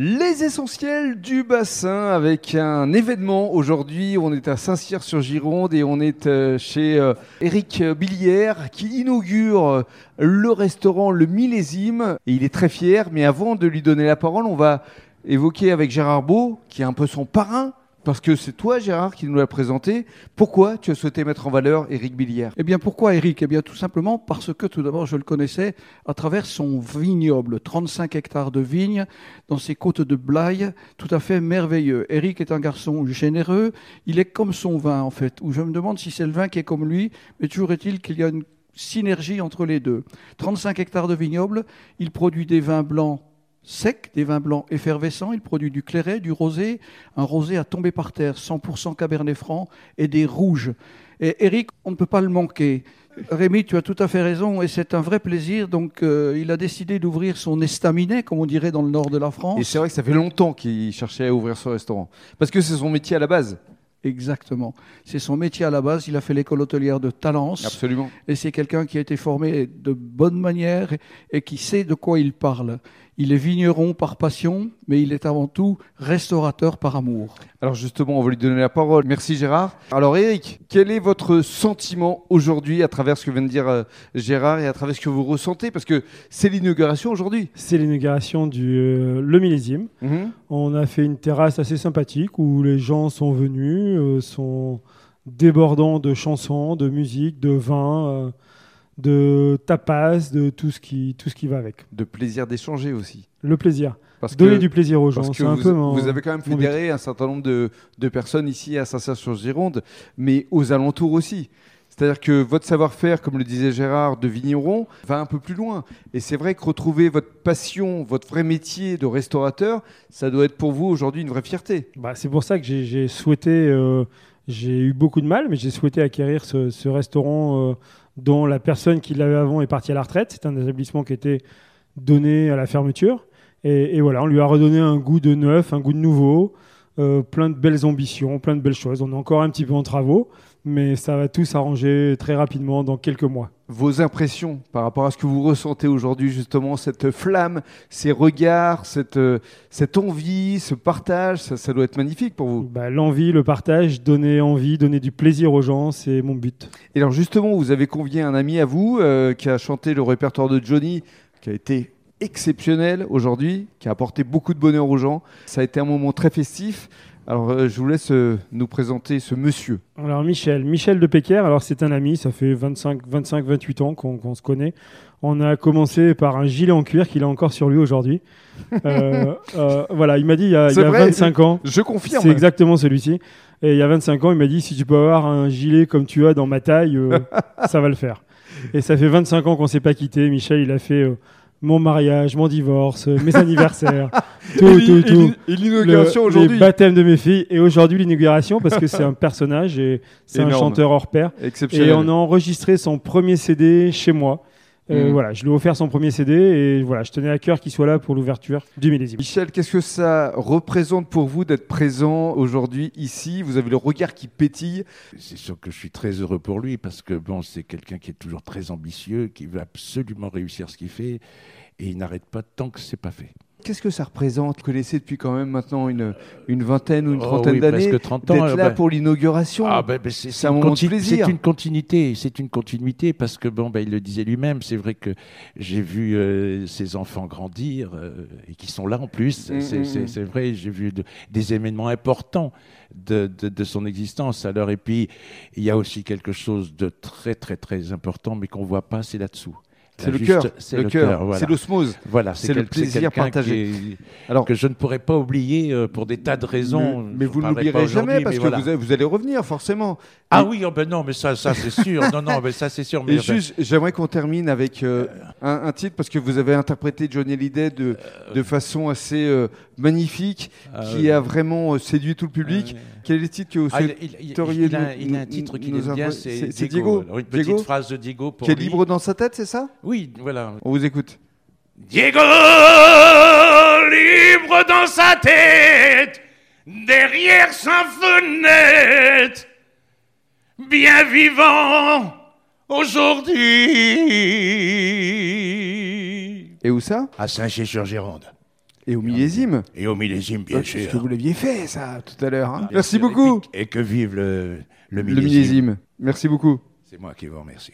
Les essentiels du bassin avec un événement aujourd'hui. On est à Saint-Cyr-sur-Gironde et on est euh, chez euh, Eric Billière qui inaugure euh, le restaurant Le Millésime. Il est très fier. Mais avant de lui donner la parole, on va évoquer avec Gérard Beau, qui est un peu son parrain parce que c'est toi, Gérard, qui nous l'a présenté. Pourquoi tu as souhaité mettre en valeur Éric Billière? Eh bien, pourquoi Éric? Eh bien, tout simplement parce que tout d'abord, je le connaissais à travers son vignoble, 35 hectares de vignes dans ses côtes de Blaye, tout à fait merveilleux. Éric est un garçon généreux. Il est comme son vin, en fait, où je me demande si c'est le vin qui est comme lui, mais toujours est-il qu'il y a une synergie entre les deux. 35 hectares de vignoble, il produit des vins blancs sec, des vins blancs effervescents. Il produit du clairet, du rosé, un rosé à tomber par terre, 100% Cabernet Franc et des rouges. Et Eric, on ne peut pas le manquer. Rémi, tu as tout à fait raison et c'est un vrai plaisir. Donc, euh, il a décidé d'ouvrir son estaminet, comme on dirait dans le nord de la France. Et c'est vrai que ça fait longtemps qu'il cherchait à ouvrir son restaurant. Parce que c'est son métier à la base. Exactement. C'est son métier à la base. Il a fait l'école hôtelière de Talence. Absolument. Et c'est quelqu'un qui a été formé de bonne manière et qui sait de quoi il parle. Il est vigneron par passion, mais il est avant tout restaurateur par amour. Alors justement, on va lui donner la parole. Merci Gérard. Alors Eric, quel est votre sentiment aujourd'hui à travers ce que vient de dire euh, Gérard et à travers ce que vous ressentez? Parce que c'est l'inauguration aujourd'hui. C'est l'inauguration du euh, le millésime. Mhm. On a fait une terrasse assez sympathique où les gens sont venus, euh, sont débordants de chansons, de musique, de vin de tapas, de tout ce qui, tout ce qui va avec. De plaisir d'échanger aussi. Le plaisir. Parce Donner du plaisir aux gens. Parce que vous, vous, avez quand même fédéré un certain nombre de, de personnes ici à Saint-Cyr-sur-Gironde, mais aux alentours aussi. C'est-à-dire que votre savoir-faire, comme le disait Gérard, de vigneron, va un peu plus loin. Et c'est vrai que retrouver votre passion, votre vrai métier de restaurateur, ça doit être pour vous aujourd'hui une vraie fierté. Bah, c'est pour ça que j'ai souhaité, euh, j'ai eu beaucoup de mal, mais j'ai souhaité acquérir ce, ce restaurant euh, dont la personne qui l'avait avant est partie à la retraite. C'est un établissement qui était donné à la fermeture. Et, voilà, on lui a redonné un goût de neuf, un goût de nouveau, euh, plein de belles ambitions, plein de belles choses. On est encore un petit peu en travaux, mais ça va tout s'arranger très rapidement dans quelques mois. Vos impressions par rapport à ce que vous ressentez aujourd'hui, justement, cette flamme, ces regards, cette, euh, cette envie, ce partage, ça, doit être magnifique pour vous. Bah, L'envie, le partage, donner envie, donner du plaisir aux gens, c'est mon but. Et alors justement, vous avez convié un ami à vous euh, qui a chanté le répertoire de Johnny, qui a été exceptionnel aujourd'hui, qui a apporté beaucoup de bonheur aux gens. Ça a été un moment très festif. Alors, euh, je vous laisse euh, nous présenter ce monsieur. Alors, Michel. Michel de Péquer, alors c'est un ami, ça fait 25, 25 28 ans qu'on se connaît. On a commencé par un gilet en cuir qu'il a encore sur lui aujourd'hui. Euh, voilà, il m'a dit il y a, 25 ans. Je confirme. C'est exactement celui-ci. Et il y a 25 ans, il m'a dit si tu peux avoir un gilet comme tu as dans ma taille, ça va le faire. Et ça fait 25 ans qu'on s'est pas quitté. Michel, il a fait mon mariage, mon divorce, mes anniversaires, tout, tout, tout. Et l'inauguration aujourd'hui. Les baptêmes de mes filles. Et aujourd'hui, l'inauguration, parce que c'est un personnage et c'est un chanteur hors pair. Exceptionnel. Et on a enregistré son premier CD chez moi. Euh, mm. Voilà, je lui ai offert son premier CD et voilà, je tenais à cœur qu'il soit là pour l'ouverture du millésime. Michel, qu'est-ce que ça représente pour vous d'être présent aujourd'hui ici? Vous avez le regard qui pétille. C'est sûr que je suis très heureux pour lui parce que bon, c'est quelqu'un qui est toujours très ambitieux, qui veut absolument réussir ce qu'il fait et il n'arrête pas tant que c'est pas fait. Qu'est-ce que ça représente Vous connaissez depuis quand même maintenant une, une vingtaine ou une oh trentaine d'années d'être là bah, pour l'inauguration? Ah ben, c'est un moment de plaisir. C'est une continuité, c'est une continuité parce que bon, ben, il le disait lui-même. C'est vrai que j'ai vu euh, ses enfants grandir euh, et qui sont là en plus. Mm, mm, mm. c'est vrai, j'ai vu des événements importants de, de, de, son existence. Alors et puis il y a aussi quelque chose de très très très important, mais qu'on voit pas, c'est là-dessous. C'est le cœur, c'est le cœur, c'est l'osmose. Voilà, c'est le plaisir partagé. Alors que je ne pourrais pas oublier euh, pour des tas de raisons. Mais, vous ne l'oublierez jamais parce que vous, allez revenir forcément. Ah oui, oh ben non, mais ça, ça c'est sûr. non, non, mais ça c'est sûr. Mais Et juste, j'aimerais qu'on termine avec euh, un, titre parce que vous avez interprété Johnny Hallyday de, de façon assez euh, magnifique, ah qui a vraiment séduit tout le public. Ah Quel est le titre que vous ah, souhaiteriez il, a, il, a, un titre qui est bien, c'est Diego. une petite phrase de Diego Qui est libre dans sa tête, c'est ça? Oui, voilà. On vous écoute. Diego, libre dans sa tête, derrière sa fenêtre, bien vivant aujourd'hui. Et où ça? À Saint-Ché-sur-Gironde. Et au millésime? Et au millésime, bien sûr. Parce que vous l'aviez fait, ça, tout à l'heure. Hein. Merci beaucoup. Et que vive le, le millésime. Le millésime. Merci beaucoup. C'est moi qui vous remercie.